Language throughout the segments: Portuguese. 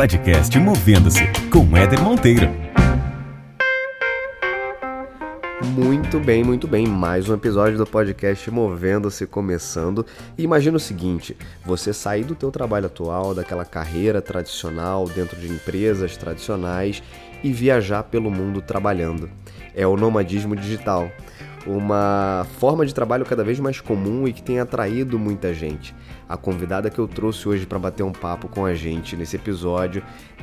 podcast Movendo-se com Éder Monteiro. Muito bem, muito bem. Mais um episódio do podcast Movendo-se começando. E imagina o seguinte: você sair do teu trabalho atual, daquela carreira tradicional dentro de empresas tradicionais e viajar pelo mundo trabalhando. É o nomadismo digital uma forma de trabalho cada vez mais comum e que tem atraído muita gente. A convidada que eu trouxe hoje para bater um papo com a gente nesse episódio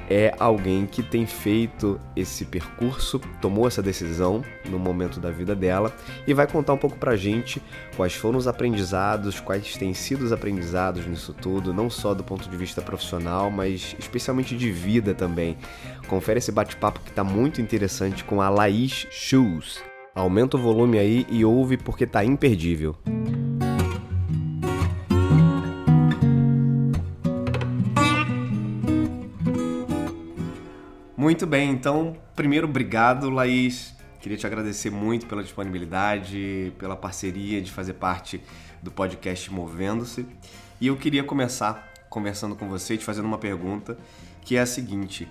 é alguém que tem feito esse percurso, tomou essa decisão no momento da vida dela e vai contar um pouco pra gente quais foram os aprendizados, quais têm sido os aprendizados nisso tudo, não só do ponto de vista profissional, mas especialmente de vida também. Confere esse bate-papo que tá muito interessante com a Laís Shoes. Aumenta o volume aí e ouve porque tá imperdível. Muito bem, então, primeiro, obrigado, Laís. Queria te agradecer muito pela disponibilidade, pela parceria de fazer parte do podcast Movendo-se. E eu queria começar conversando com você e te fazendo uma pergunta, que é a seguinte: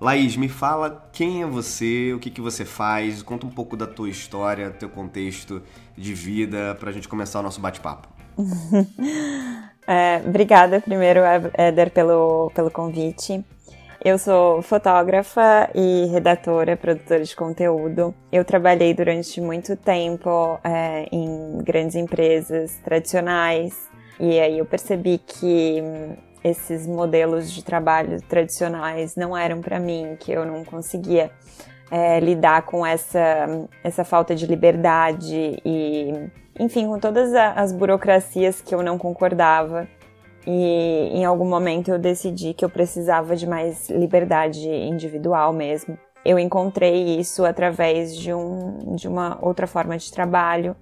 Laís, me fala quem é você, o que, que você faz, conta um pouco da tua história, teu contexto de vida, para a gente começar o nosso bate-papo. é, obrigada primeiro, Éder, pelo, pelo convite. Eu sou fotógrafa e redatora, produtora de conteúdo. Eu trabalhei durante muito tempo é, em grandes empresas tradicionais e aí eu percebi que esses modelos de trabalho tradicionais não eram para mim, que eu não conseguia é, lidar com essa, essa falta de liberdade e, enfim, com todas as burocracias que eu não concordava. E em algum momento eu decidi que eu precisava de mais liberdade individual mesmo. Eu encontrei isso através de, um, de uma outra forma de trabalho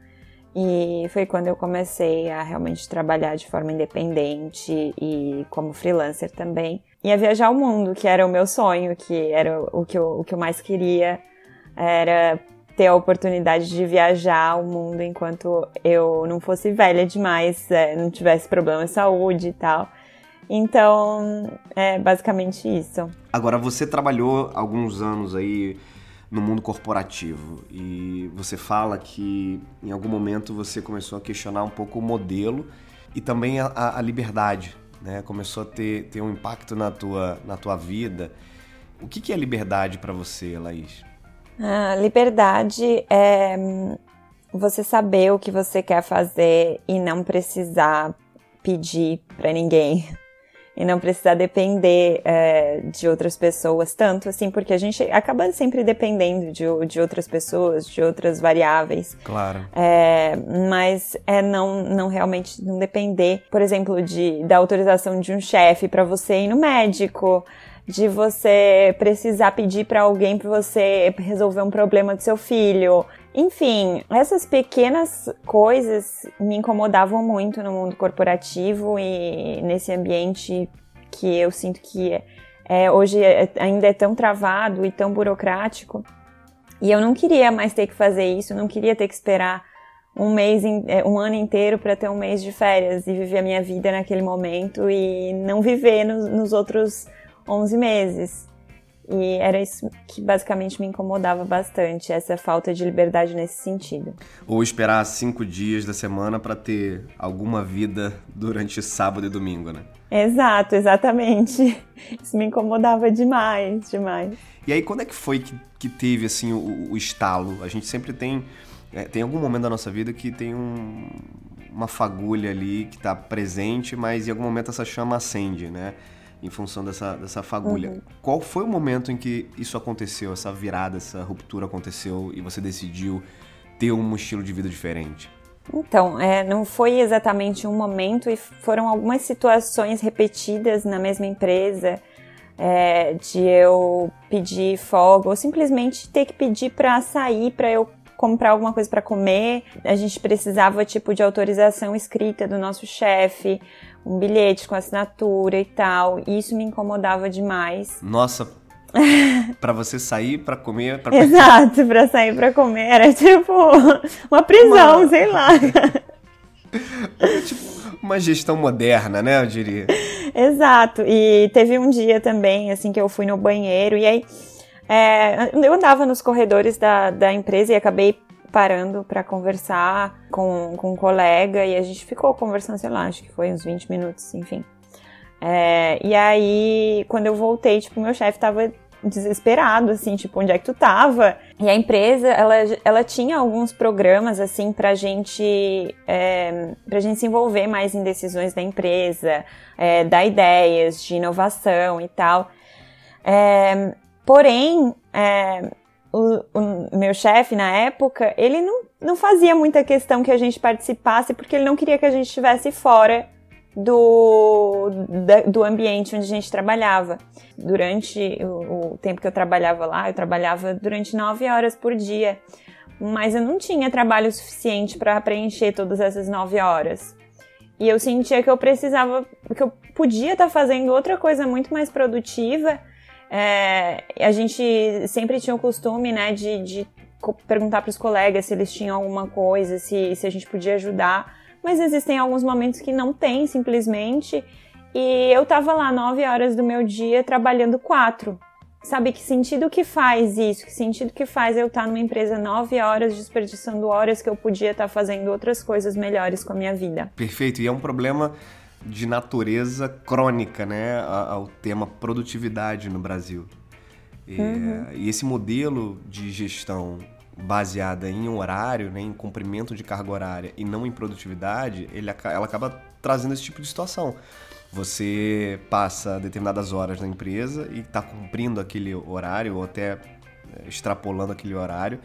e foi quando eu comecei a realmente trabalhar de forma independente e como freelancer também. E a viajar o mundo, que era o meu sonho, que era o que eu, o que eu mais queria, era ter a oportunidade de viajar o mundo enquanto eu não fosse velha demais, é, não tivesse problema de saúde e tal. Então, é basicamente isso. Agora, você trabalhou alguns anos aí no mundo corporativo. E você fala que em algum momento você começou a questionar um pouco o modelo e também a, a liberdade, né? Começou a ter, ter um impacto na tua, na tua vida. O que, que é liberdade para você, Laís? Ah, liberdade é hum, você saber o que você quer fazer e não precisar pedir para ninguém e não precisar depender é, de outras pessoas tanto, assim, porque a gente acaba sempre dependendo de, de outras pessoas, de outras variáveis. Claro. É, mas é não, não realmente não depender, por exemplo, de, da autorização de um chefe para você ir no médico de você precisar pedir para alguém para você resolver um problema do seu filho. Enfim, essas pequenas coisas me incomodavam muito no mundo corporativo e nesse ambiente que eu sinto que é, hoje é, ainda é tão travado e tão burocrático. E eu não queria mais ter que fazer isso, não queria ter que esperar um mês, é, um ano inteiro para ter um mês de férias e viver a minha vida naquele momento e não viver nos, nos outros 11 meses. E era isso que basicamente me incomodava bastante, essa falta de liberdade nesse sentido. Ou esperar cinco dias da semana para ter alguma vida durante sábado e domingo, né? Exato, exatamente. Isso me incomodava demais, demais. E aí, quando é que foi que, que teve, assim, o, o estalo? A gente sempre tem... É, tem algum momento da nossa vida que tem um, uma fagulha ali que está presente, mas em algum momento essa chama acende, né? Em função dessa, dessa fagulha. Uhum. Qual foi o momento em que isso aconteceu, essa virada, essa ruptura aconteceu e você decidiu ter um estilo de vida diferente? Então, é, não foi exatamente um momento e foram algumas situações repetidas na mesma empresa é, de eu pedir folga ou simplesmente ter que pedir para sair para eu comprar alguma coisa para comer. A gente precisava tipo de autorização escrita do nosso chefe um bilhete com assinatura e tal. E isso me incomodava demais. Nossa, para você sair para comer. Pra... Exato, para sair para comer era tipo uma prisão, uma... sei lá. Tipo Uma gestão moderna, né, eu diria. Exato. E teve um dia também, assim, que eu fui no banheiro e aí é, eu andava nos corredores da, da empresa e acabei parando para conversar com, com um colega e a gente ficou conversando, sei lá, acho que foi uns 20 minutos, enfim. É, e aí, quando eu voltei, tipo, meu chefe tava desesperado, assim, tipo, onde é que tu tava? E a empresa, ela, ela tinha alguns programas, assim, pra gente, é, pra gente se envolver mais em decisões da empresa, é, dar ideias de inovação e tal. É, porém, é, o, o, meu chefe na época, ele não, não fazia muita questão que a gente participasse, porque ele não queria que a gente estivesse fora do, do ambiente onde a gente trabalhava. Durante o, o tempo que eu trabalhava lá, eu trabalhava durante nove horas por dia, mas eu não tinha trabalho suficiente para preencher todas essas nove horas. E eu sentia que eu precisava, que eu podia estar tá fazendo outra coisa muito mais produtiva. É, a gente sempre tinha o costume, né, de, de perguntar para os colegas se eles tinham alguma coisa, se, se a gente podia ajudar mas existem alguns momentos que não tem simplesmente. E eu tava lá nove horas do meu dia trabalhando quatro. Sabe que sentido que faz isso? Que sentido que faz eu estar numa empresa nove horas desperdiçando horas que eu podia estar fazendo outras coisas melhores com a minha vida? Perfeito. E é um problema de natureza crônica, né, ao tema produtividade no Brasil. E, uhum. e esse modelo de gestão baseada em horário, né, em cumprimento de carga horária e não em produtividade, ele, ela acaba trazendo esse tipo de situação. Você passa determinadas horas na empresa e está cumprindo aquele horário ou até é, extrapolando aquele horário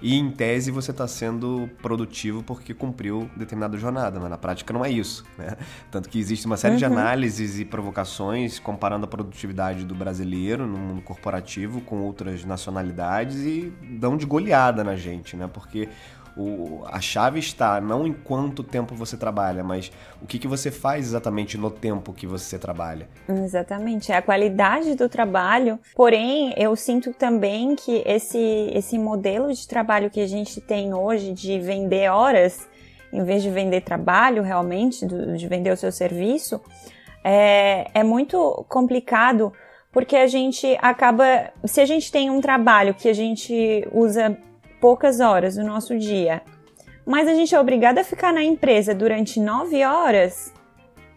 e em tese você está sendo produtivo porque cumpriu determinada jornada, mas na prática não é isso. Né? Tanto que existe uma série uhum. de análises e provocações comparando a produtividade do brasileiro no mundo corporativo com outras nacionalidades e dão de goleada na gente, né? Porque o, a chave está não em quanto tempo você trabalha, mas o que, que você faz exatamente no tempo que você trabalha. Exatamente, é a qualidade do trabalho. Porém, eu sinto também que esse, esse modelo de trabalho que a gente tem hoje de vender horas, em vez de vender trabalho realmente, de vender o seu serviço, é, é muito complicado porque a gente acaba. Se a gente tem um trabalho que a gente usa poucas horas do nosso dia, mas a gente é obrigado a ficar na empresa durante nove horas,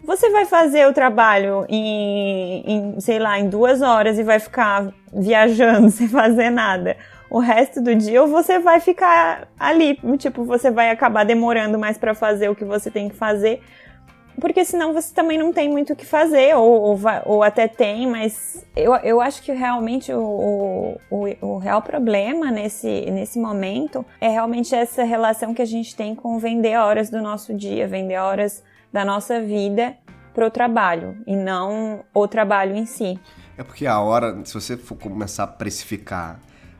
você vai fazer o trabalho em, em, sei lá, em duas horas e vai ficar viajando sem fazer nada o resto do dia, ou você vai ficar ali, tipo, você vai acabar demorando mais para fazer o que você tem que fazer, porque senão você também não tem muito o que fazer, ou, ou, ou até tem, mas eu, eu acho que realmente o, o, o, real problema nesse, nesse momento é realmente essa relação que a gente tem com vender horas do nosso dia, vender horas da nossa vida para o trabalho e não o trabalho em si. É porque a hora, se você for começar a precificar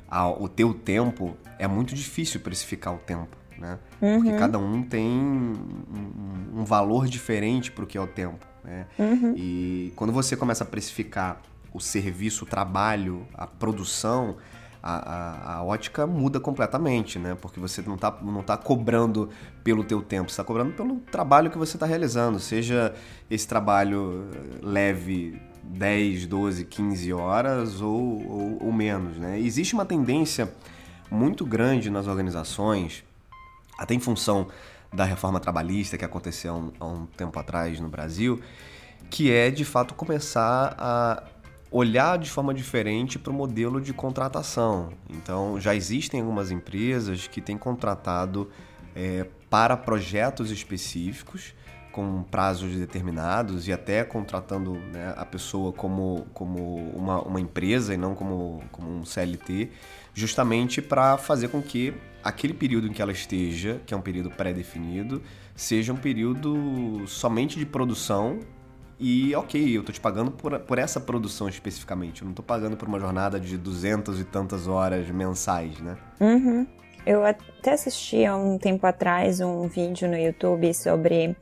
a, o teu tempo, é muito difícil precificar o tempo né? Uhum. Porque cada um tem um, um valor diferente para o que é o tempo, né? Uhum. E quando você começa a precificar o serviço, o trabalho, a produção, a, a, a, ótica muda completamente, né? Porque você não está não tá cobrando pelo teu tempo, você está cobrando pelo trabalho que você está realizando, seja esse trabalho leve 10, 12, 15 horas ou, ou, ou menos, né? Existe uma tendência muito grande nas organizações até em função da reforma trabalhista que aconteceu há um, tempo atrás no Brasil, que é de fato começar a olhar de forma diferente para o modelo de contratação. Então, já existem algumas empresas que têm contratado é, para projetos específicos, com prazos determinados e até contratando né, a pessoa como, como uma, uma empresa e não como, como um CLT, justamente para fazer com que aquele período em que ela esteja, que é um período pré-definido, seja um período somente de produção e ok, eu tô te pagando por, por essa produção especificamente, eu não tô pagando por uma jornada de duzentas e tantas horas mensais, né? Uhum. Eu até assisti há um tempo atrás um vídeo no YouTube sobre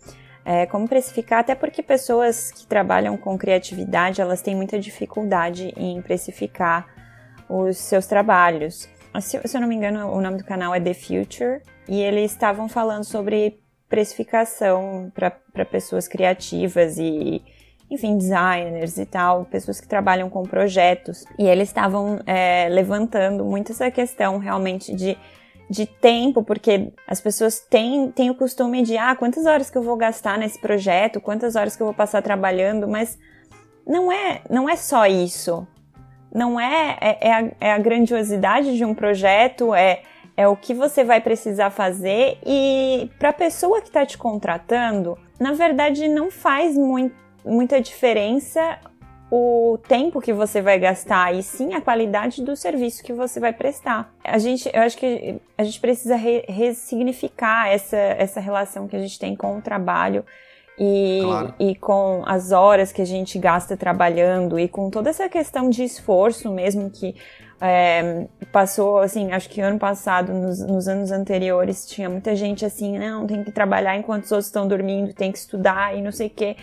é, como precificar, até porque pessoas que trabalham com criatividade, elas têm muita dificuldade em precificar os seus trabalhos. Se, se eu não me engano, o nome do canal é The Future, e eles estavam falando sobre precificação para pessoas criativas e enfim, designers e tal, pessoas que trabalham com projetos. E eles estavam é, levantando muito essa questão realmente de, de tempo, porque as pessoas têm, têm o costume de, ah, quantas horas que eu vou gastar nesse projeto, quantas horas que eu vou passar trabalhando, mas não é, não é só isso. Não é, é, é, a, é a grandiosidade de um projeto, é, é o que você vai precisar fazer e para a pessoa que está te contratando, na verdade não faz muito muita diferença o tempo que você vai gastar e sim a qualidade do serviço que você vai prestar. A gente, eu acho que a gente precisa re, ressignificar essa, essa relação que a gente tem com o trabalho e, claro. e com as horas que a gente gasta trabalhando e com toda essa questão de esforço mesmo que é, passou, assim, acho que ano passado, nos, nos, anos anteriores, tinha muita gente assim, não, tem que trabalhar enquanto os outros estão dormindo, tem que estudar e não sei o quê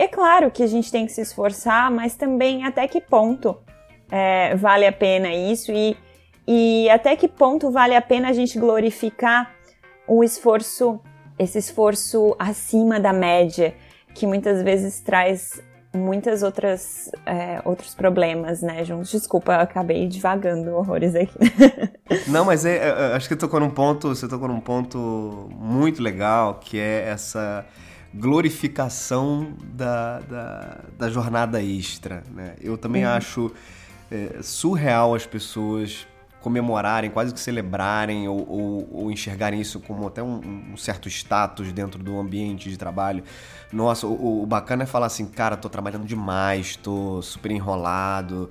é claro que a gente tem que se esforçar, mas também até que ponto é, vale a pena isso e, e até que ponto vale a pena a gente glorificar o esforço, esse esforço acima da média, que muitas vezes traz muitas outras é, outros problemas, né, juntos. Desculpa, eu acabei divagando horrores aqui. Não, mas é, é, acho que tocou num ponto, você tocou num ponto muito legal, que é essa glorificação da, da, da jornada extra. Né? Eu também uhum. acho é, surreal as pessoas comemorarem, quase que celebrarem ou, ou, ou enxergarem isso como até um, um, certo status dentro do ambiente de trabalho. Nossa, o, o bacana é falar assim, cara, tô trabalhando demais, tô super enrolado,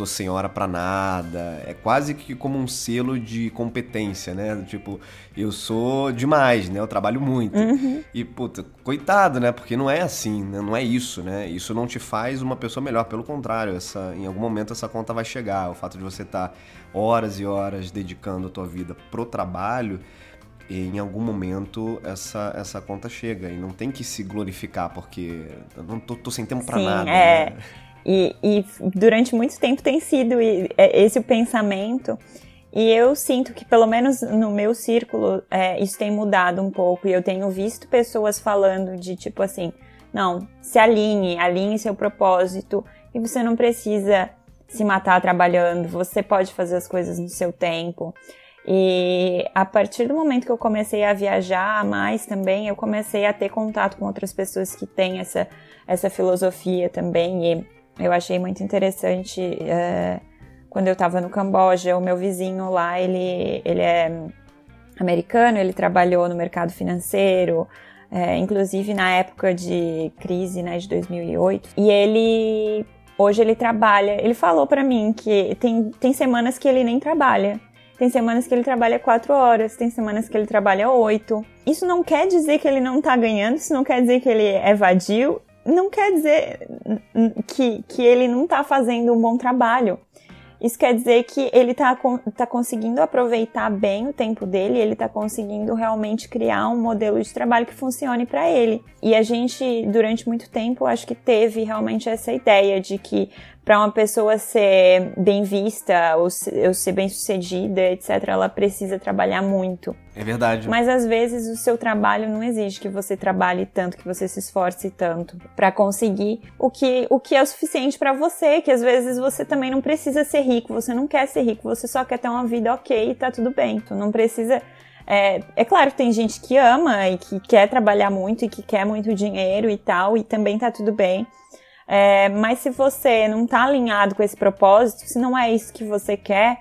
tô sem hora para nada. É quase que como um selo de competência, né? Tipo, eu sou demais, né? Eu trabalho muito. Uhum. E, puta, coitado, né? Porque não é assim, né? Não é isso, né? Isso não te faz uma pessoa melhor. Pelo contrário, essa, em algum momento essa conta vai chegar. O fato de você estar tá horas e horas dedicando a tua vida pro trabalho em algum momento essa, essa conta chega e não tem que se glorificar porque eu não tô, tô sem tempo para nada. É. Né? E, e durante muito tempo tem sido é, esse o pensamento. E eu sinto que, pelo menos no meu círculo, é, isso tem mudado um pouco. E eu tenho visto pessoas falando de tipo assim: não, se alinhe, alinhe seu propósito. E você não precisa se matar trabalhando, você pode fazer as coisas no seu tempo. E a partir do momento que eu comecei a viajar mais também, eu comecei a ter contato com outras pessoas que têm essa, essa filosofia também. E eu achei muito interessante é, quando eu estava no Camboja, o meu vizinho lá, ele, ele é americano, ele trabalhou no mercado financeiro, é, inclusive na época de crise, né, de 2008. E ele hoje ele trabalha. Ele falou para mim que tem, tem semanas que ele nem trabalha. Tem semanas que ele trabalha quatro horas, tem semanas que ele trabalha oito. Isso não quer dizer que ele não tá ganhando, isso não quer dizer que ele é vadio, não quer dizer que, que ele não está fazendo um bom trabalho. Isso quer dizer que ele está tá conseguindo aproveitar bem o tempo dele, ele está conseguindo realmente criar um modelo de trabalho que funcione para ele. E a gente, durante muito tempo, acho que teve realmente essa ideia de que para uma pessoa ser bem vista ou ser bem sucedida, etc., ela precisa trabalhar muito. É verdade. Mas às vezes o seu trabalho não exige que você trabalhe tanto, que você se esforce tanto para conseguir o que, o que é o suficiente para você, que às vezes você também não precisa ser rico, você não quer ser rico, você só quer ter uma vida ok e tá tudo bem. Tu não precisa é, é, claro que tem gente que ama e que quer trabalhar muito e que quer muito dinheiro e tal, e também tá tudo bem. É, mas se você não está alinhado com esse propósito, se não é isso que você quer,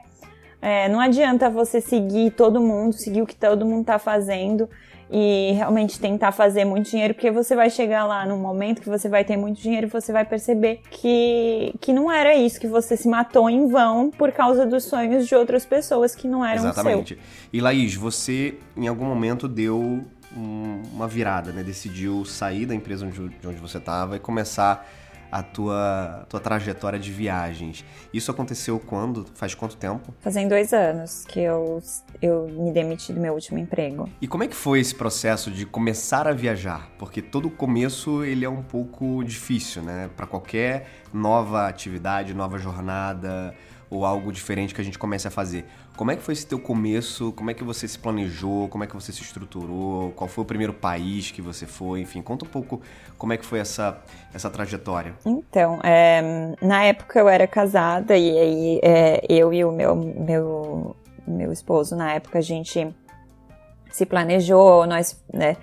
é, não adianta você seguir todo mundo, seguir o que todo mundo está fazendo e realmente tentar fazer muito dinheiro, porque você vai chegar lá num momento que você vai ter muito dinheiro e você vai perceber que, que não era isso, que você se matou em vão por causa dos sonhos de outras pessoas que não eram Exatamente. Seu. E Laís, você em algum momento deu uma virada, né? Decidiu sair da empresa onde, de onde você estava e começar a tua, tua trajetória de viagens. Isso aconteceu quando? Faz quanto tempo? Fazem dois anos que eu, eu me demiti do meu último emprego. E como é que foi esse processo de começar a viajar? Porque todo começo ele é um pouco difícil, né? Para qualquer nova atividade, nova jornada, ou algo diferente que a gente comece a fazer. Como é que foi esse teu começo? Como é que você se planejou? Como é que você se estruturou? Qual foi o primeiro país que você foi? Enfim, conta um pouco como é que foi essa, essa trajetória. Então, é, na época eu era casada e aí é, eu e o meu, meu, meu esposo, na época, a gente se planejou, nós, né,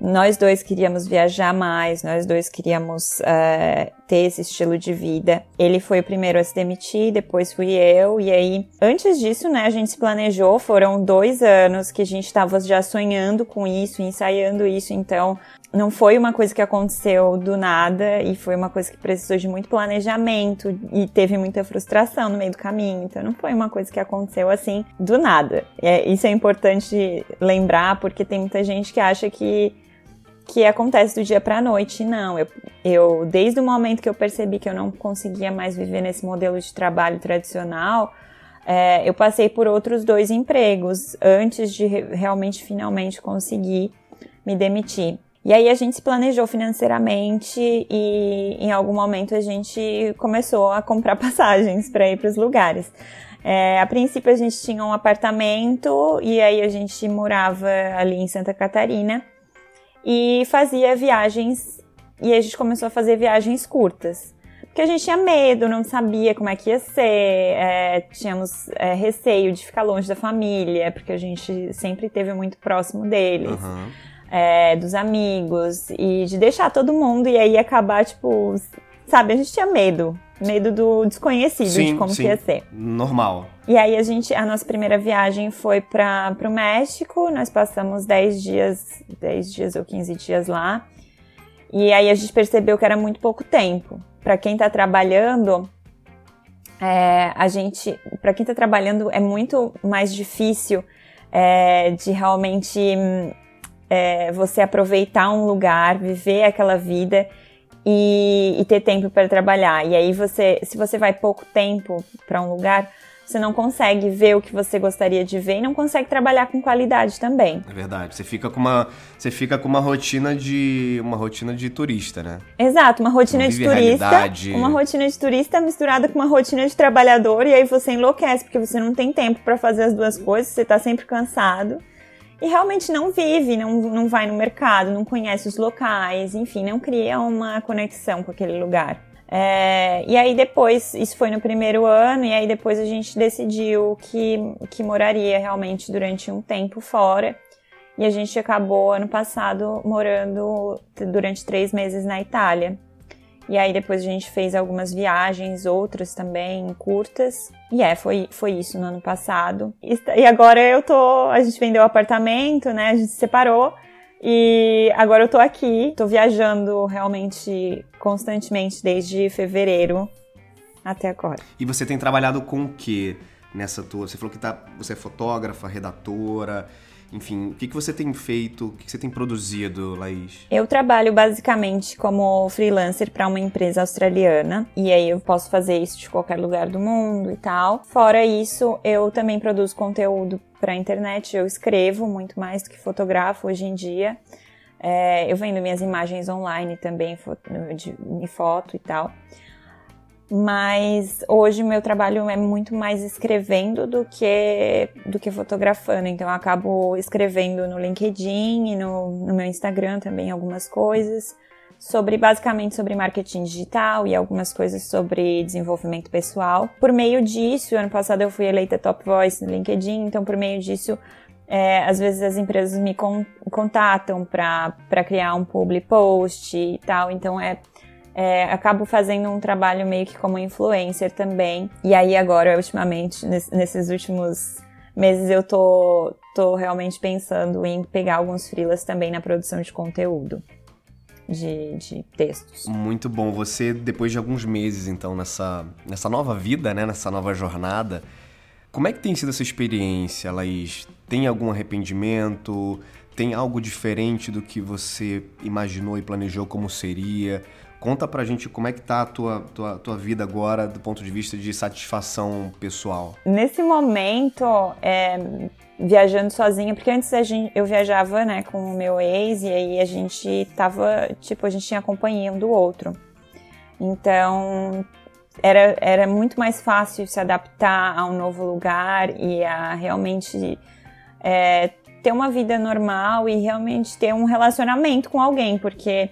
nós dois queríamos viajar mais, nós dois queríamos uh, ter esse estilo de vida. Ele foi o primeiro a se demitir, depois fui eu, e aí, antes disso, né, a gente se planejou, foram dois anos que a gente estava já sonhando com isso, ensaiando isso, então não foi uma coisa que aconteceu do nada e foi uma coisa que precisou de muito planejamento e teve muita frustração no meio do caminho. Então não foi uma coisa que aconteceu assim do nada. É, isso é importante lembrar porque tem muita gente que acha que que acontece do dia para a noite. Não, eu, eu desde o momento que eu percebi que eu não conseguia mais viver nesse modelo de trabalho tradicional, é, eu passei por outros dois empregos antes de realmente finalmente conseguir me demitir. E aí a gente se planejou financeiramente e em algum momento a gente começou a comprar passagens para ir para os lugares. É, a princípio a gente tinha um apartamento e aí a gente morava ali em Santa Catarina e fazia viagens e a gente começou a fazer viagens curtas. Porque a gente tinha medo, não sabia como é que ia ser, é, tínhamos é, receio de ficar longe da família, porque a gente sempre teve muito próximo deles, uhum. é, dos amigos, e de deixar todo mundo e aí acabar, tipo, sabe, a gente tinha medo, medo do desconhecido, sim, de como sim. que ia ser. Normal. E aí a gente, a nossa primeira viagem foi para o México, nós passamos 10 dias, 10 dias ou 15 dias lá. E aí a gente percebeu que era muito pouco tempo. Para quem está trabalhando, é, a gente, para quem está trabalhando é muito mais difícil é, de realmente é, você aproveitar um lugar, viver aquela vida e, e ter tempo para trabalhar. E aí você, se você vai pouco tempo para um lugar, você não consegue ver o que você gostaria de ver e não consegue trabalhar com qualidade também. É verdade. Você fica com uma, você fica com uma rotina de uma rotina de turista, né? Exato, uma rotina de turista, uma rotina de turista misturada com uma rotina de trabalhador e aí você enlouquece porque você não tem tempo para fazer as duas coisas, você tá sempre cansado e realmente não vive, não, não vai no mercado, não conhece os locais, enfim, não cria uma conexão com aquele lugar. É, e aí depois, isso foi no primeiro ano, e aí depois a gente decidiu que, que moraria realmente durante um tempo fora. E a gente acabou ano passado morando durante três meses na Itália. E aí depois a gente fez algumas viagens, outras também curtas. E é, foi, foi isso no ano passado. E agora eu tô. A gente vendeu o apartamento, né? A gente se separou. E agora eu tô aqui, tô viajando realmente constantemente desde fevereiro até agora. E você tem trabalhado com o que nessa tua? Você falou que tá, você é fotógrafa, redatora, enfim, o que, que você tem feito, o que, que você tem produzido, Laís? Eu trabalho basicamente como freelancer para uma empresa australiana e aí eu posso fazer isso de qualquer lugar do mundo e tal. Fora isso, eu também produzo conteúdo para a internet, eu escrevo muito mais do que fotografo hoje em dia. É, eu vendo minhas imagens online também, de, em foto e tal. Mas hoje meu trabalho é muito mais escrevendo do que do que fotografando. Então eu acabo escrevendo no LinkedIn e no, no meu Instagram também algumas coisas sobre basicamente sobre marketing digital e algumas coisas sobre desenvolvimento pessoal. Por meio disso, ano passado eu fui eleita Top Voice no LinkedIn, então por meio disso é, às vezes as empresas me con contatam para criar um public post e tal, então é é, acabo fazendo um trabalho meio que como influencer também. E aí agora, ultimamente, nesses últimos meses, eu tô, tô realmente pensando em pegar alguns freelas também na produção de conteúdo. De, de, textos. Muito bom. Você, depois de alguns meses, então, nessa, nessa nova vida, né? Nessa nova jornada, como é que tem sido essa experiência, Laís? Tem algum arrependimento? Tem algo diferente do que você imaginou e planejou como seria? Conta pra gente como é que tá a tua, tua, tua vida agora do ponto de vista de satisfação pessoal. Nesse momento, é, viajando sozinha, porque antes a gente, eu viajava né, com o meu ex e aí a gente tava, tipo, a gente tinha companhia um do outro. Então, era, era muito mais fácil se adaptar a um novo lugar e a realmente é, ter uma vida normal e realmente ter um relacionamento com alguém, porque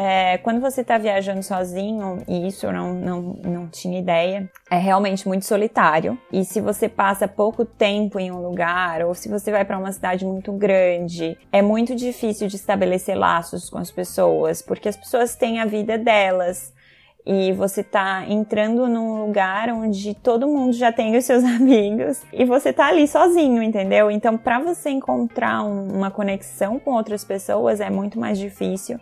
é, quando você está viajando sozinho, e isso eu não, não, não tinha ideia, é realmente muito solitário. E se você passa pouco tempo em um lugar, ou se você vai para uma cidade muito grande, é muito difícil de estabelecer laços com as pessoas, porque as pessoas têm a vida delas e você tá entrando num lugar onde todo mundo já tem os seus amigos e você tá ali sozinho, entendeu? Então, para você encontrar um, uma conexão com outras pessoas é muito mais difícil.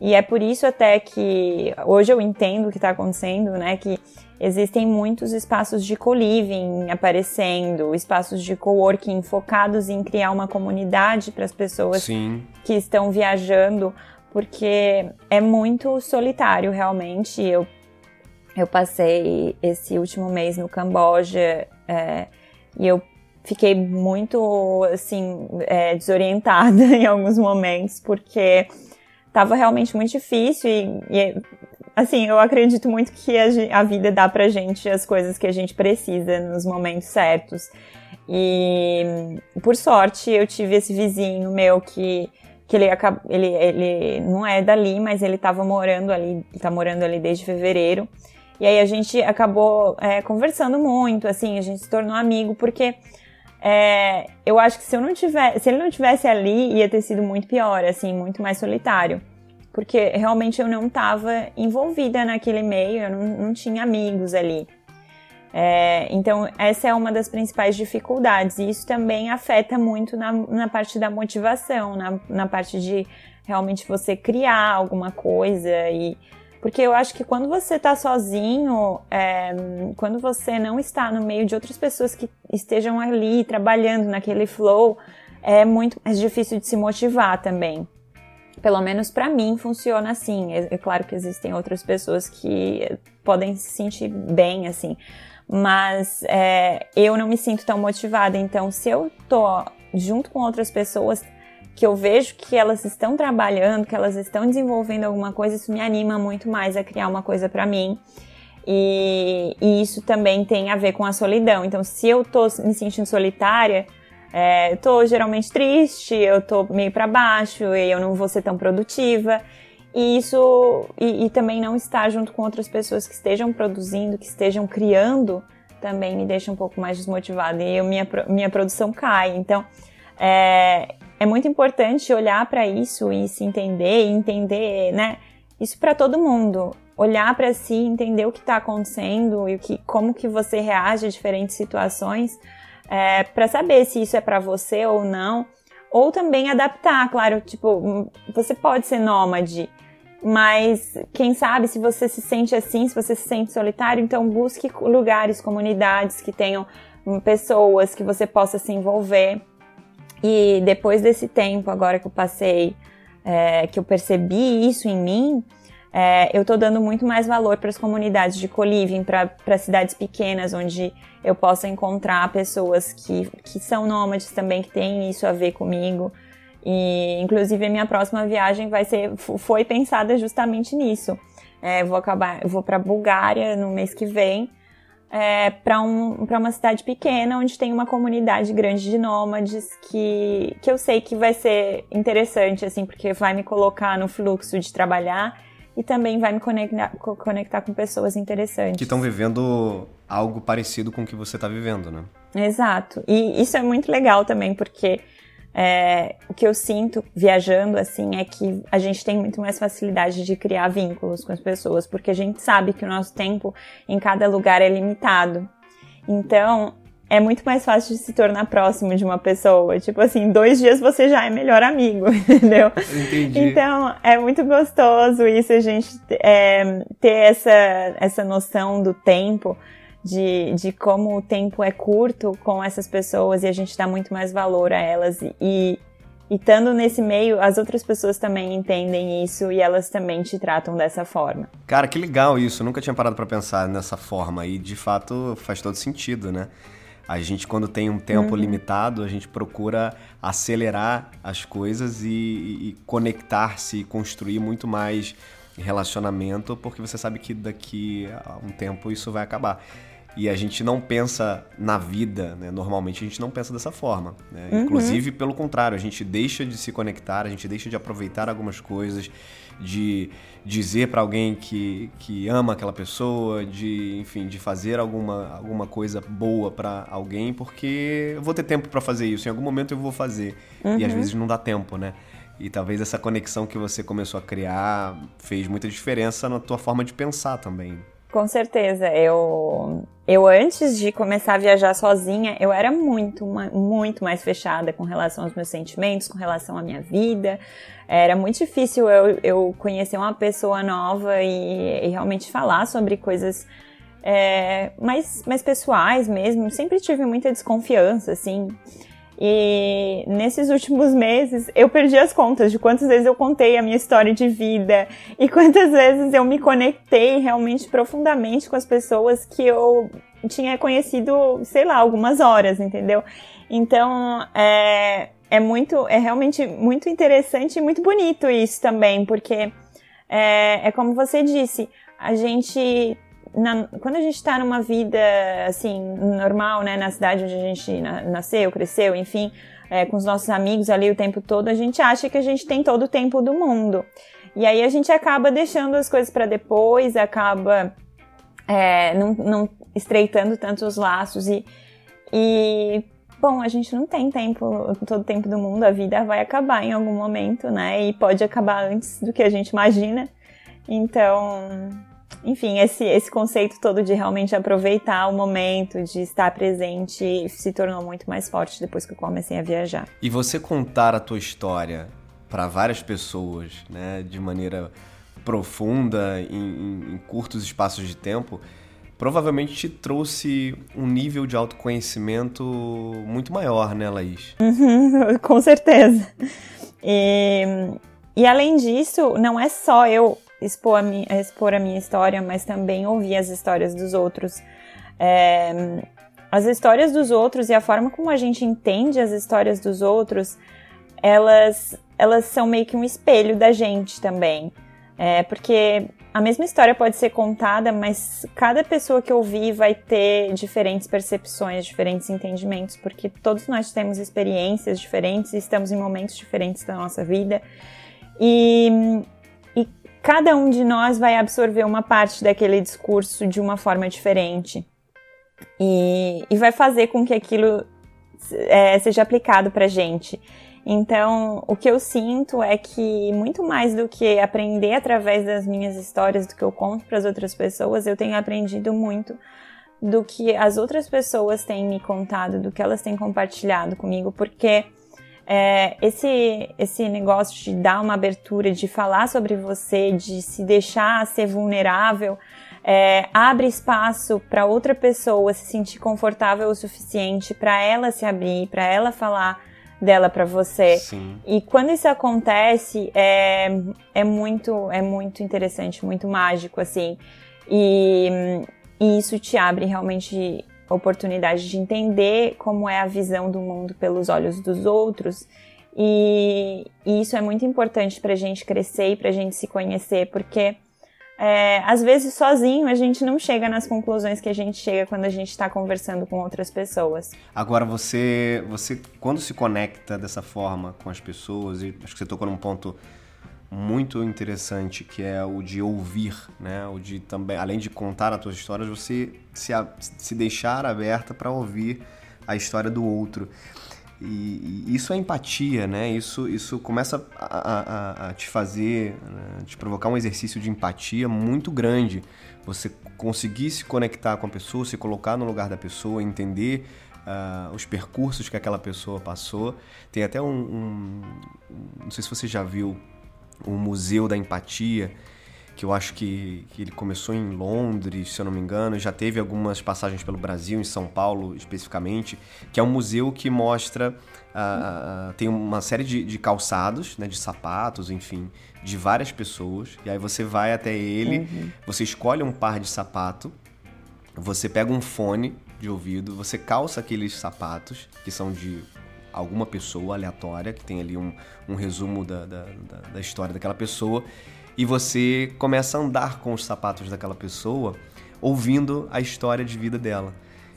E é por isso até que hoje eu entendo o que está acontecendo, né? Que existem muitos espaços de co-living aparecendo, espaços de coworking focados em criar uma comunidade para as pessoas Sim. que estão viajando, porque é muito solitário realmente. Eu, eu passei esse último mês no Camboja é, e eu fiquei muito assim é, desorientada em alguns momentos porque tava realmente muito difícil e, e assim, eu acredito muito que a, a, vida dá pra gente as coisas que a gente precisa nos momentos certos. E por sorte eu tive esse vizinho meu que, que ele, ele, ele não é dali, mas ele tava morando ali, tá morando ali desde fevereiro. E aí a gente acabou é, conversando muito, assim, a gente se tornou amigo, porque é, eu acho que se eu não tivesse, se ele não tivesse ali, ia ter sido muito pior, assim, muito mais solitário. Porque realmente eu não estava envolvida naquele meio, eu não, não tinha amigos ali. É, então, essa é uma das principais dificuldades, e isso também afeta muito na, na parte da motivação, na, na parte de realmente você criar alguma coisa e porque eu acho que quando você está sozinho, é, quando você não está no meio de outras pessoas que estejam ali trabalhando naquele flow, é muito mais difícil de se motivar também. Pelo menos para mim funciona assim. É, é, claro que existem outras pessoas que podem se sentir bem assim, mas é, eu não me sinto tão motivada. Então, se eu tô junto com outras pessoas, que eu vejo que elas estão trabalhando, que elas estão desenvolvendo alguma coisa, isso me anima muito mais a criar uma coisa para mim. E, e, isso também tem a ver com a solidão. Então, se eu tô me sentindo solitária, é, eu tô geralmente triste, eu tô meio para baixo e eu não vou ser tão produtiva. E isso, e, e, também não estar junto com outras pessoas que estejam produzindo, que estejam criando, também me deixa um pouco mais desmotivada e eu, minha, minha produção cai. Então, é, é muito importante olhar para isso e se entender entender, né? Isso para todo mundo. Olhar para si, entender o que está acontecendo e o que, como que você reage a diferentes situações, é, para saber se isso é para você ou não. Ou também adaptar, claro, tipo, você pode ser nômade, mas quem sabe se você se sente assim, se você se sente solitário, então busque lugares, comunidades que tenham hum, pessoas que você possa se envolver. E depois desse tempo, agora que eu passei, é, que eu percebi isso em mim, é, eu estou dando muito mais valor para as comunidades de co-living, para cidades pequenas, onde eu possa encontrar pessoas que, que são nômades também, que têm isso a ver comigo. E, inclusive, a minha próxima viagem vai ser, foi pensada justamente nisso. É, vou acabar, vou para Bulgária no mês que vem é, para um, uma cidade pequena onde tem uma comunidade grande de nômades que, que eu sei que vai ser interessante, assim, porque vai me colocar no fluxo de trabalhar e também vai me conectar, conectar com pessoas interessantes. Que estão vivendo algo parecido com o que você está vivendo, né? Exato. E isso é muito legal também, porque é, o que eu sinto viajando assim é que a gente tem muito mais facilidade de criar vínculos com as pessoas, porque a gente sabe que o nosso tempo em cada lugar é limitado. Então, é muito mais fácil de se tornar próximo de uma pessoa. Tipo assim, dois dias você já é melhor amigo, entendeu? Entendi. Então, é muito gostoso isso, a gente é, ter essa, essa noção do tempo de, de como o tempo é curto com essas pessoas e a gente dá muito mais valor a elas. E, e estando nesse meio, as outras pessoas também entendem isso e elas também te tratam dessa forma. Cara, que legal isso. Eu nunca tinha parado para pensar nessa forma e de fato faz todo sentido, né? A gente, quando tem um tempo uhum. limitado, a gente procura acelerar as coisas e, e conectar-se, construir muito mais relacionamento porque você sabe que daqui a um tempo isso vai acabar. E a gente não pensa na vida, né? Normalmente a gente não pensa dessa forma. Né? Uhum. Inclusive, pelo contrário, a gente deixa de se conectar, a gente deixa de aproveitar algumas coisas, de dizer para alguém que, que ama aquela pessoa, de, enfim, de fazer alguma, alguma coisa boa para alguém, porque eu vou ter tempo para fazer isso, em algum momento eu vou fazer. Uhum. E às uhum. vezes não dá tempo, né? E talvez essa conexão que você começou a criar fez muita diferença na tua forma de pensar também. Com certeza. Eu, eu antes de começar a viajar sozinha, eu era muito, muito mais fechada com relação aos meus sentimentos, com relação à minha vida. Era muito difícil eu, eu conhecer uma pessoa nova e, e realmente falar sobre coisas é, mais, mais pessoais mesmo. Sempre tive muita desconfiança, assim. E nesses últimos meses eu perdi as contas de quantas vezes eu contei a minha história de vida e quantas vezes eu me conectei realmente profundamente com as pessoas que eu tinha conhecido, sei lá, algumas horas, entendeu? Então, é, é muito, é realmente muito interessante e muito bonito isso também, porque é, é como você disse, a gente na, quando a gente está numa vida assim normal, né, na cidade onde a gente nasceu, cresceu, enfim, é, com os nossos amigos ali o tempo todo, a gente acha que a gente tem todo o tempo do mundo. E aí a gente acaba deixando as coisas para depois, acaba é, não, não, estreitando tanto os laços e, e bom, a gente não tem tempo, todo o tempo do mundo, a vida vai acabar em algum momento, né? E pode acabar antes do que a gente imagina. Então, enfim, esse, esse conceito todo de realmente aproveitar o momento, de estar presente, se tornou muito mais forte depois que eu comecei a viajar. E você contar a tua história para várias pessoas, né, de maneira profunda, em, em, curtos espaços de tempo, provavelmente te trouxe um nível de autoconhecimento muito maior, né, Laís? Uhum, com certeza. E, e além disso, não é só eu expor a, minha, expor a minha história, mas também ouvir as histórias dos outros. É, as histórias dos outros e a forma como a gente entende as histórias dos outros, elas, elas são meio que um espelho da gente também. É, porque a mesma história pode ser contada, mas cada pessoa que ouvir vai ter diferentes percepções, diferentes entendimentos, porque todos nós temos experiências diferentes estamos em momentos diferentes da nossa vida. E cada um de nós vai absorver uma parte daquele discurso de uma forma diferente e, e vai fazer com que aquilo é, seja aplicado para gente. Então, o que eu sinto é que muito mais do que aprender através das minhas histórias, do que eu conto para as outras pessoas, eu tenho aprendido muito do que as outras pessoas têm me contado, do que elas têm compartilhado comigo, porque é, esse, esse negócio de dar uma abertura, de falar sobre você, de se deixar ser vulnerável, é, abre espaço para outra pessoa se sentir confortável o suficiente para ela se abrir, para ela falar dela para você. Sim. E quando isso acontece, é, é muito é muito interessante, muito mágico assim. E, e isso te abre realmente oportunidade de entender como é a visão do mundo pelos olhos dos outros. E, e isso é muito importante para a gente crescer e para a gente se conhecer, porque é, às vezes sozinho a gente não chega nas conclusões que a gente chega quando a gente está conversando com outras pessoas. Agora você, você quando se conecta dessa forma com as pessoas, e acho que você tocou num ponto muito interessante que é o de ouvir, né? O de também, além de contar as suas histórias, você se, se deixar aberta para ouvir a história do outro. E, e, isso é empatia, né? Isso, isso começa a, a, a te fazer, né? te provocar um exercício de empatia muito grande. Você conseguir se conectar com a pessoa, se colocar no lugar da pessoa, entender uh, os percursos que aquela pessoa passou. Tem até um, um, Não sei se você já viu o Museu da Empatia, que eu acho que, que, ele começou em Londres, se eu não me engano, já teve algumas passagens pelo Brasil, em São Paulo especificamente, que é um museu que mostra, uh, uh, tem uma série de, de, calçados, né, de sapatos, enfim, de várias pessoas, e aí você vai até ele, uhum. você escolhe um par de sapato, você pega um fone de ouvido, você calça aqueles sapatos, que são de alguma pessoa aleatória, que tem ali um, um resumo da, da, da, história daquela pessoa, e você começa a andar com os sapatos daquela pessoa, ouvindo a história de vida dela.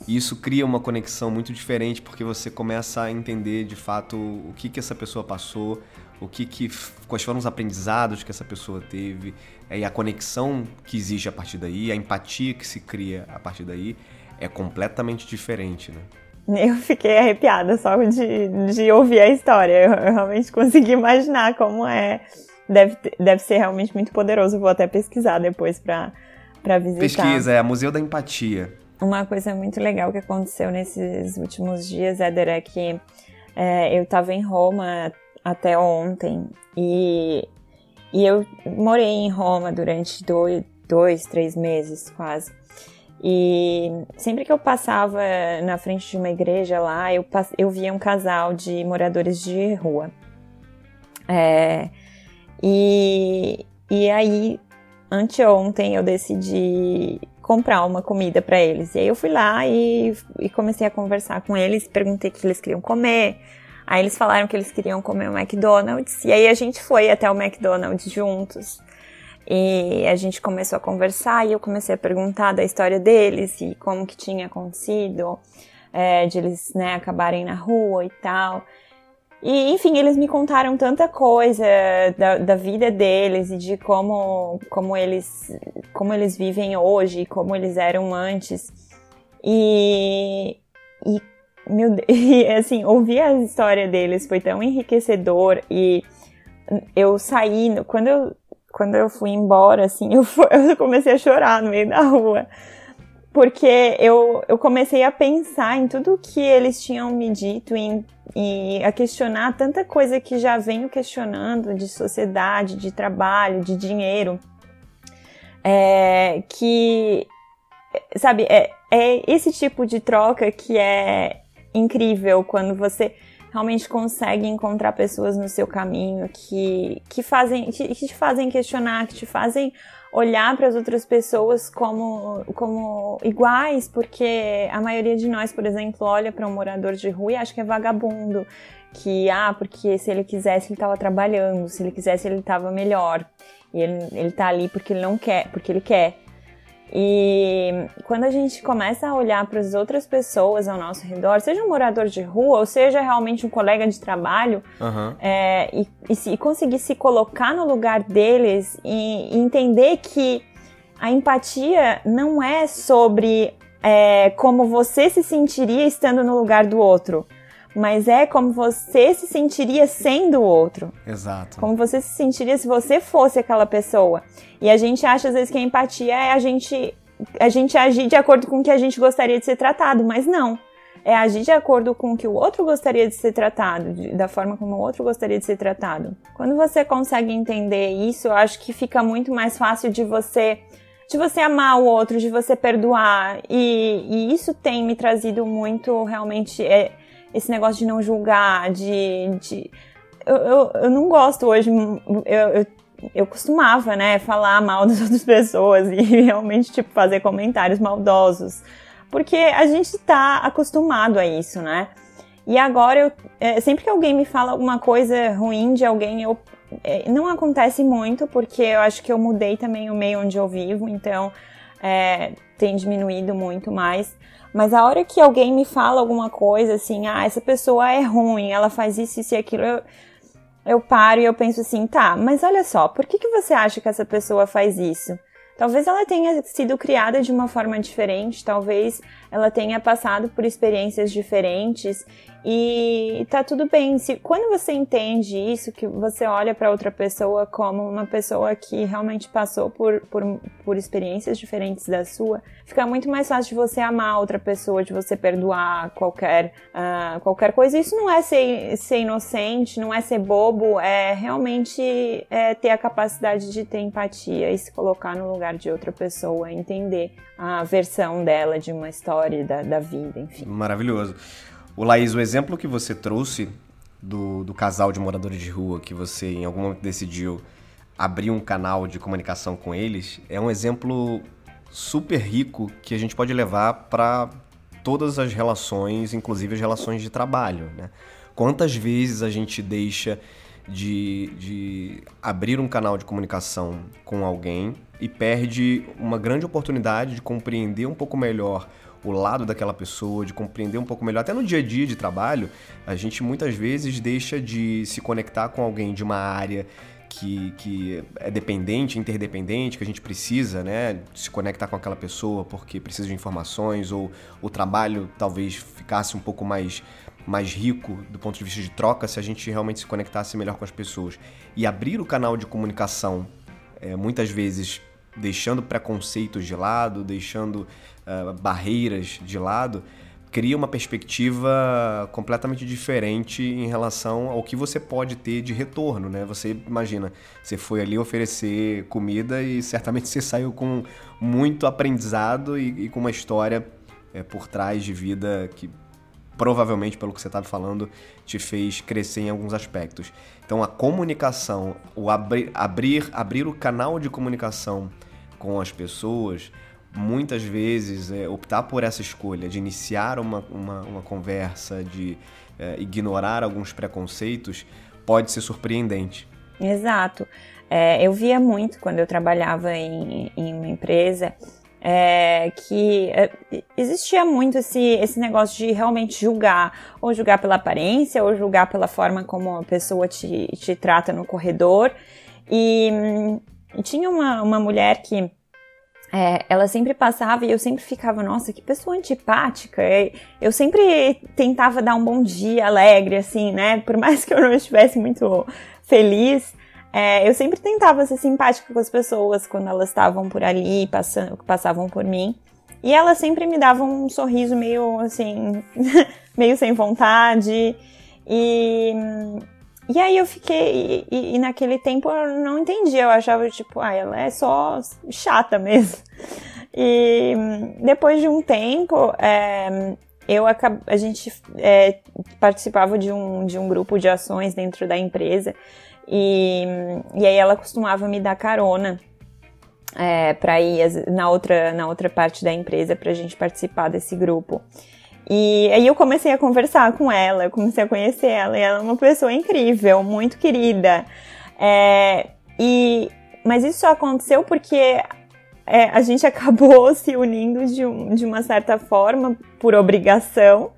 E isso cria uma conexão muito diferente porque você começa a entender de fato o que, que essa pessoa passou, o que, que quais foram os aprendizados que essa pessoa teve é, e a conexão que existe a partir daí, a empatia que se cria a partir daí é completamente diferente, né? Eu fiquei arrepiada só de, de ouvir a história. Eu, eu realmente consegui imaginar como é. Deve, deve ser realmente muito poderoso. Vou até pesquisar depois para visitar. Pesquisa, é Museu da Empatia. Uma coisa muito legal que aconteceu nesses últimos dias, Éder, é que é, eu estava em Roma até ontem e, e eu morei em Roma durante dois, dois, três meses quase. E sempre que eu passava na frente de uma igreja lá, eu, eu via um casal de moradores de rua. É, e, e aí, anteontem, eu decidi comprar uma comida para eles. E aí eu fui lá e, e, comecei a conversar com eles, perguntei o que eles queriam comer. Aí eles falaram que eles queriam comer o McDonald's. E aí a gente foi até o McDonald's juntos. E a gente começou a conversar e eu comecei a perguntar da história deles e como que tinha acontecido, é, de eles né, acabarem na rua e tal. E, enfim, eles me contaram tanta coisa da, da, vida deles e de como, como, eles, como eles vivem hoje, como eles eram antes. E, e, meu, e assim, ouvir a história deles foi tão enriquecedor e eu saí, quando eu, quando eu fui embora, assim, eu, fui, eu comecei a chorar no meio da rua. Porque eu, eu comecei a pensar em tudo que eles tinham me dito em, e a questionar tanta coisa que já venho questionando de sociedade, de trabalho, de dinheiro, é, que, sabe, é, é esse tipo de troca que é incrível quando você realmente consegue encontrar pessoas no seu caminho que, que, fazem, que, que te fazem questionar, que te fazem olhar para as outras pessoas como, como iguais, porque a maioria de nós, por exemplo, olha para um morador de rua e acha que é vagabundo, que, ah, porque se ele quisesse ele estava trabalhando, se ele quisesse ele estava melhor, e ele, ele tá ali porque ele não quer, porque ele quer. E quando a gente começa a olhar para as outras pessoas ao nosso redor, seja um morador de rua ou seja realmente um colega de trabalho, uhum. é, e, e, se, e, conseguir se colocar no lugar deles e, e entender que a empatia não é sobre é, como você se sentiria estando no lugar do outro mas é como você se sentiria sendo o outro. Exato. Como você se sentiria se você fosse aquela pessoa. E a gente acha às vezes que a empatia é a gente a gente agir de acordo com o que a gente gostaria de ser tratado, mas não. É agir de acordo com o que o outro gostaria de ser tratado, de, da forma como o outro gostaria de ser tratado. Quando você consegue entender isso, eu acho que fica muito mais fácil de você de você amar o outro, de você perdoar. E, e isso tem me trazido muito realmente é, esse negócio de não julgar, de. de eu, eu, eu não gosto hoje. Eu, eu, eu costumava, né, falar mal das outras pessoas e realmente, tipo, fazer comentários maldosos. Porque a gente tá acostumado a isso, né? E agora, eu, é, sempre que alguém me fala alguma coisa ruim de alguém, eu. É, não acontece muito, porque eu acho que eu mudei também o meio onde eu vivo, então é, tem diminuído muito mais. Mas a hora que alguém me fala alguma coisa assim, ah, essa pessoa é ruim, ela faz isso, isso e aquilo, eu, eu paro e eu penso assim, tá, mas olha só, por que, que você acha que essa pessoa faz isso? Talvez ela tenha sido criada de uma forma diferente, talvez ela tenha passado por experiências diferentes e tá tudo bem. Se, quando você entende isso, que você olha para outra pessoa como uma pessoa que realmente passou por, por, por experiências diferentes da sua, fica muito mais fácil de você amar outra pessoa, de você perdoar qualquer, uh, qualquer coisa. Isso não é ser, ser inocente, não é ser bobo, é realmente é ter a capacidade de ter empatia e se colocar no lugar de outra pessoa, entender a versão dela de uma história, da, da vida, enfim. Maravilhoso. O Laís, o exemplo que você trouxe do, do casal de moradores de rua que você em algum momento decidiu abrir um canal de comunicação com eles é um exemplo super rico que a gente pode levar para todas as relações, inclusive as relações de trabalho. Né? Quantas vezes a gente deixa de, de abrir um canal de comunicação com alguém e perde uma grande oportunidade de compreender um pouco melhor o lado daquela pessoa, de compreender um pouco melhor. Até no dia a dia de trabalho, a gente muitas vezes deixa de se conectar com alguém de uma área que, que é dependente, interdependente, que a gente precisa, né, se conectar com aquela pessoa porque precisa de informações ou o trabalho talvez ficasse um pouco mais mais rico do ponto de vista de troca se a gente realmente se conectasse melhor com as pessoas. E abrir o canal de comunicação, é, muitas vezes deixando preconceitos de lado, deixando uh, barreiras de lado, cria uma perspectiva completamente diferente em relação ao que você pode ter de retorno, né? Você imagina, você foi ali oferecer comida e certamente você saiu com muito aprendizado e, e com uma história é, por trás de vida que provavelmente, pelo que você estava falando, te fez crescer em alguns aspectos. Então, a comunicação, o abrir, abrir, abrir o canal de comunicação com as pessoas, muitas vezes é, optar por essa escolha de iniciar uma, uma, uma conversa, de é, ignorar alguns preconceitos, pode ser surpreendente. Exato. É, eu via muito quando eu trabalhava em, em uma empresa é, que é, existia muito esse, esse negócio de realmente julgar, ou julgar pela aparência, ou julgar pela forma como a pessoa te, te trata no corredor. E, e tinha uma, uma mulher que é, ela sempre passava e eu sempre ficava, nossa, que pessoa antipática. Eu sempre tentava dar um bom dia alegre, assim, né? Por mais que eu não estivesse muito feliz, é, eu sempre tentava ser simpática com as pessoas quando elas estavam por ali, passando, passavam por mim. E ela sempre me dava um sorriso meio assim, meio sem vontade. E, e aí eu fiquei. E, e, naquele tempo eu não entendia. Eu achava, tipo, ah, ela é só chata mesmo. E depois de um tempo, é, eu a gente é, participava de um, de um grupo de ações dentro da empresa e, e aí ela costumava me dar carona é, para ir na outra, na outra parte da empresa para a gente participar desse grupo. E aí eu comecei a conversar com ela, eu comecei a conhecer ela, e ela é uma pessoa incrível, muito querida. É, e, mas isso só aconteceu porque é, a gente acabou se unindo de, um, de uma certa forma, por obrigação.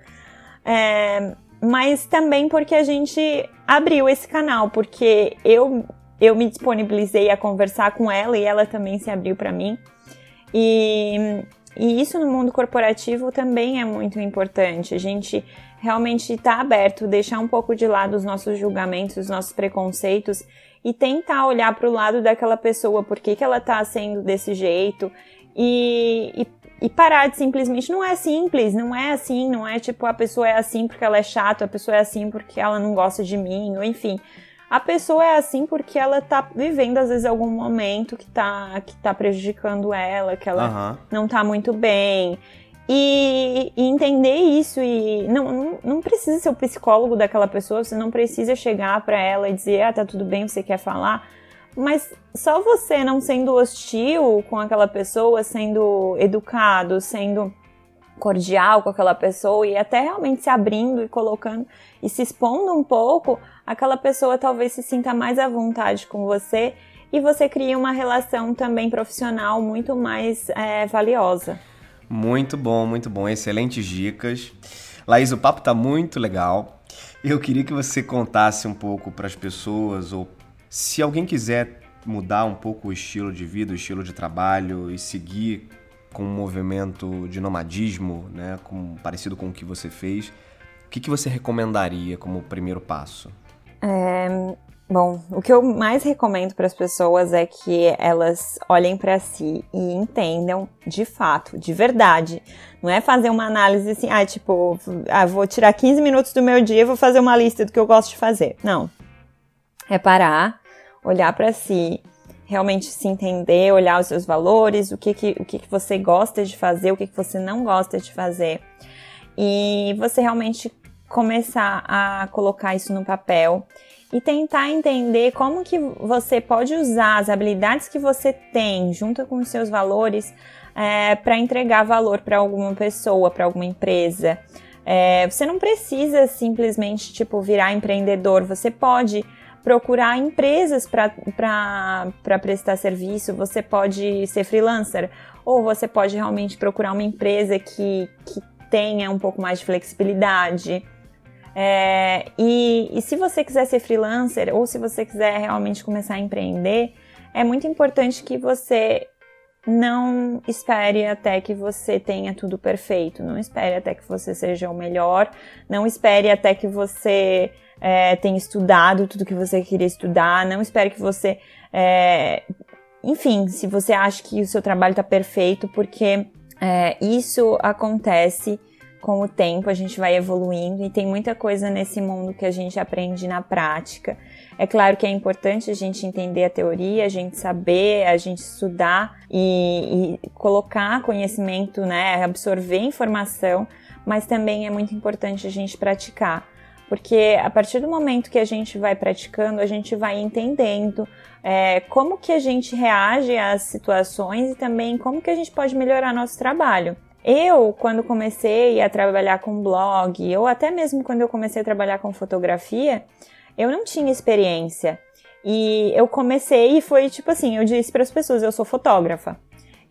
É, mas também porque a gente abriu esse canal, porque eu eu me disponibilizei a conversar com ela e ela também se abriu para mim. E, e isso no mundo corporativo também é muito importante. A gente realmente está aberto, deixar um pouco de lado os nossos julgamentos, os nossos preconceitos e tentar olhar para o lado daquela pessoa, por que, que ela está sendo desse jeito e, e e parar de simplesmente não é simples, não é assim, não é tipo a pessoa é assim porque ela é chata, a pessoa é assim porque ela não gosta de mim, ou enfim. A pessoa é assim porque ela tá vivendo às vezes algum momento que tá que tá prejudicando ela, que ela uhum. não tá muito bem. E, e, entender isso e não, não, não precisa ser o psicólogo daquela pessoa, você não precisa chegar para ela e dizer, ah, tá tudo bem, você quer falar mas só você não sendo hostil com aquela pessoa, sendo educado, sendo cordial com aquela pessoa e até realmente se abrindo e colocando e se expondo um pouco, aquela pessoa talvez se sinta mais à vontade com você e você cria uma relação também profissional muito mais é, valiosa. Muito bom, muito bom. Excelentes dicas. Laís, o papo tá muito legal. Eu queria que você contasse um pouco para as pessoas ou se alguém quiser mudar um pouco o estilo de vida, o estilo de trabalho e seguir com um movimento de nomadismo, né, com, parecido com o que você fez, o que, que você recomendaria como primeiro passo? É, bom, o que eu mais recomendo para as pessoas é que elas olhem para si e entendam de fato, de verdade. Não é fazer uma análise assim, ah, tipo, ah, vou tirar 15 minutos do meu dia e vou fazer uma lista do que eu gosto de fazer. Não. É parar, olhar para si, realmente se entender, olhar os seus valores, o que, que, o que, que você gosta de fazer, o que, que você não gosta de fazer. E você realmente começar a colocar isso no papel e tentar entender como que você pode usar as habilidades que você tem junto com os seus valores é, para entregar valor para alguma pessoa, para alguma empresa. É, você não precisa simplesmente tipo virar empreendedor, você pode procurar empresas para prestar serviço, você pode ser freelancer, ou você pode realmente procurar uma empresa que, que tenha um pouco mais de flexibilidade. É, e, e se você quiser ser freelancer, ou se você quiser realmente começar a empreender, é muito importante que você não espere até que você tenha tudo perfeito, não espere até que você seja o melhor, não espere até que você é, tenha estudado tudo que você queria estudar, não espere que você. É, enfim, se você acha que o seu trabalho está perfeito, porque é, isso acontece com o tempo, a gente vai evoluindo e tem muita coisa nesse mundo que a gente aprende na prática. É claro que é importante a gente entender a teoria, a gente saber, a gente estudar e, e colocar conhecimento, né, absorver informação, mas também é muito importante a gente praticar. Porque a partir do momento que a gente vai praticando, a gente vai entendendo é, como que a gente reage às situações e também como que a gente pode melhorar nosso trabalho. Eu, quando comecei a trabalhar com blog, ou até mesmo quando eu comecei a trabalhar com fotografia, eu não tinha experiência. E eu comecei e foi tipo assim, eu disse para as pessoas, eu sou fotógrafa.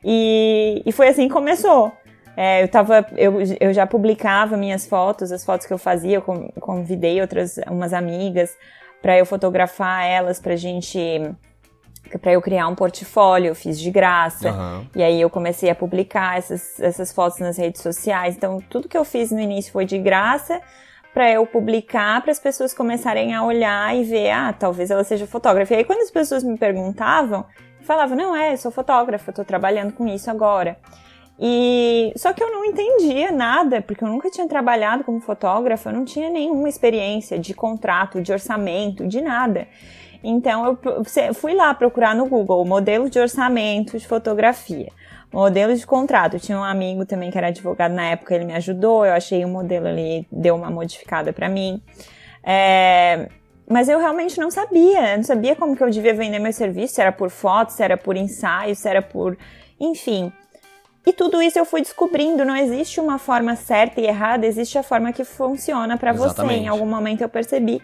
E, e foi assim que começou. É, eu, tava, eu, eu já publicava minhas fotos, as fotos que eu fazia, eu convidei outras umas amigas para eu fotografar elas pra gente para eu criar um portfólio, eu fiz de graça. Uhum. E aí eu comecei a publicar essas, essas fotos nas redes sociais. Então, tudo que eu fiz no início foi de graça para eu publicar, para as pessoas começarem a olhar e ver, ah, talvez ela seja fotógrafa. E aí, quando as pessoas me perguntavam, eu falava, não é, eu sou fotógrafa, estou trabalhando com isso agora. E só que eu não entendia nada, porque eu nunca tinha trabalhado como fotógrafa, eu não tinha nenhuma experiência de contrato, de orçamento, de nada. Então eu fui lá procurar no Google modelo de orçamento de fotografia, modelo de contrato. Eu tinha um amigo também que era advogado na época, ele me ajudou. Eu achei o um modelo ali, deu uma modificada para mim. É, mas eu realmente não sabia, não sabia como que eu devia vender meu serviço, se era por fotos, se era por ensaio, se era por, enfim. E tudo isso eu fui descobrindo, não existe uma forma certa e errada, existe a forma que funciona para você. Em algum momento eu percebi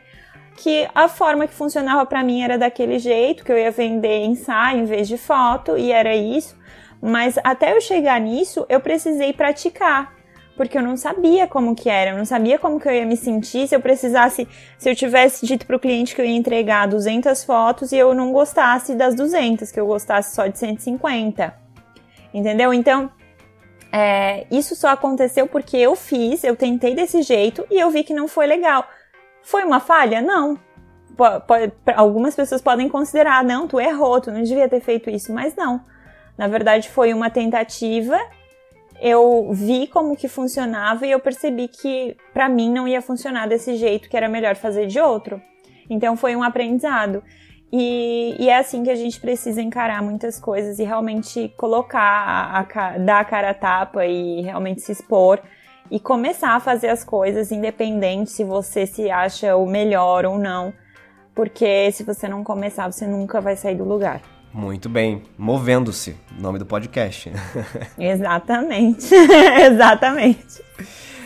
que a forma que funcionava para mim era daquele jeito, que eu ia vender ensaio em vez de foto, e era isso. Mas até eu chegar nisso, eu precisei praticar, porque eu não sabia como que era, eu não sabia como que eu ia me sentir se eu precisasse, se eu tivesse dito para o cliente que eu ia entregar 200 fotos e eu não gostasse das 200, que eu gostasse só de 150. Entendeu? Então, é, isso só aconteceu porque eu fiz, eu tentei desse jeito e eu vi que não foi legal. Foi uma falha? Não. Pode, algumas pessoas podem considerar, não, tu errou, tu não devia ter feito isso, mas não. Na verdade, foi uma tentativa. Eu vi como que funcionava e eu percebi que para mim não ia funcionar desse jeito, que era melhor fazer de outro. Então foi um aprendizado. E, e, é assim que a gente precisa encarar muitas coisas e realmente colocar, a, a, dar a cara a tapa e realmente se expor e começar a fazer as coisas independente se você se acha o melhor ou não, porque se você não começar, você nunca vai sair do lugar. Muito bem, movendo-se, nome do podcast. Exatamente, exatamente.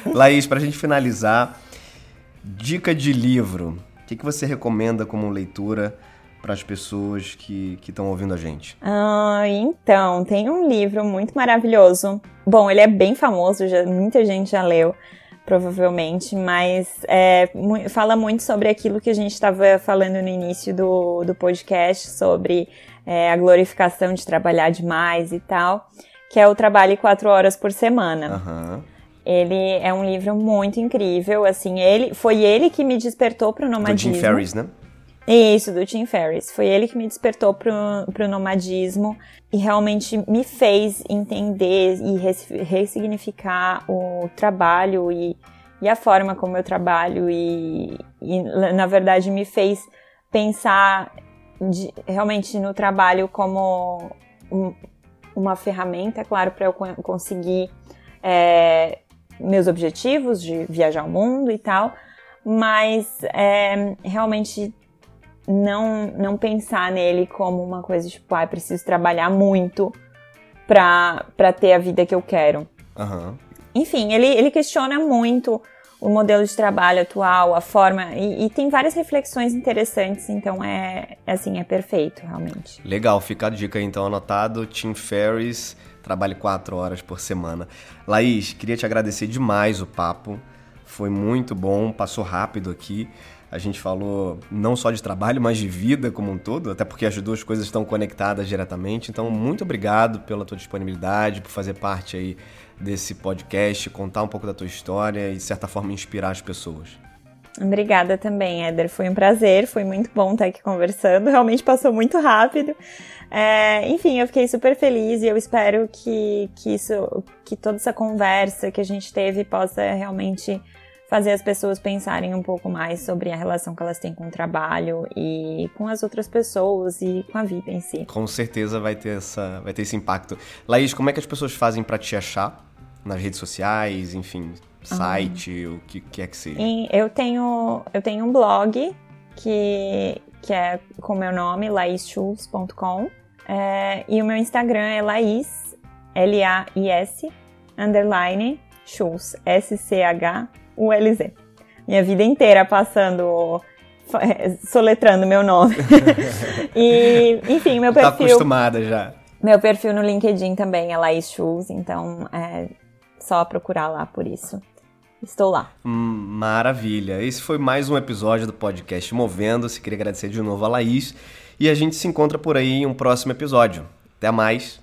Laís, para a gente finalizar, dica de livro. O que, que você recomenda como leitura para as pessoas que estão ouvindo a gente? Ah, então, tem um livro muito maravilhoso. Bom, ele é bem famoso, já, muita gente já leu, provavelmente, mas é, fala muito sobre aquilo que a gente estava falando no início do, do podcast, sobre é, a glorificação de trabalhar demais e tal, que é o Trabalhe Quatro Horas por Semana. Uhum. Ele é um livro muito incrível, assim, ele foi ele que me despertou para o nomadismo. Do Jim Ferriss, né? Isso, do Tim Ferriss. Foi ele que me despertou pro, pro nomadismo e realmente me fez entender e ressignificar o trabalho e, e a forma como eu trabalho e, e na verdade me fez pensar de, realmente no trabalho como um, uma ferramenta, claro, para eu conseguir é, meus objetivos de viajar o mundo e tal, mas é, realmente não, não pensar nele como uma coisa tipo, ah, preciso trabalhar muito pra, pra ter a vida que eu quero. Uhum. Enfim, ele, ele questiona muito o modelo de trabalho atual, a forma. E, e, tem várias reflexões interessantes, então é assim, é perfeito, realmente. Legal, fica a dica aí, então anotado. Tim Ferriss, trabalhe quatro horas por semana. Laís, queria te agradecer demais o papo. Foi muito bom, passou rápido aqui. A gente falou não só de trabalho, mas de vida como um todo, até porque as duas coisas estão conectadas diretamente. Então, muito obrigado pela tua disponibilidade, por fazer parte aí desse podcast, contar um pouco da tua história e, de certa forma, inspirar as pessoas. Obrigada também, Éder. Foi um prazer, foi muito bom estar aqui conversando. Realmente passou muito rápido. É, enfim, eu fiquei super feliz e eu espero que, que isso, que toda essa conversa que a gente teve possa realmente fazer as pessoas pensarem um pouco mais sobre a relação que elas têm com o trabalho e com as outras pessoas e com a vida em si. Com certeza vai ter, essa, vai ter esse impacto. Laís, como é que as pessoas fazem para te achar nas redes sociais, enfim, site, ah. o que quer que seja? Eu tenho, eu tenho um blog que, que é com meu nome, laisschulz.com, é, e o meu Instagram é Laís, L-A-I-S, underline, Schulz, S-C-H o LZ. Minha vida inteira passando soletrando meu nome. e, enfim, meu tá perfil. Tá acostumada já. Meu perfil no LinkedIn também é Laís Shoes, então é só procurar lá por isso. Estou lá. Hum, maravilha. Esse foi mais um episódio do podcast Movendo-se. Queria agradecer de novo a Laís. E a gente se encontra por aí em um próximo episódio. Até mais.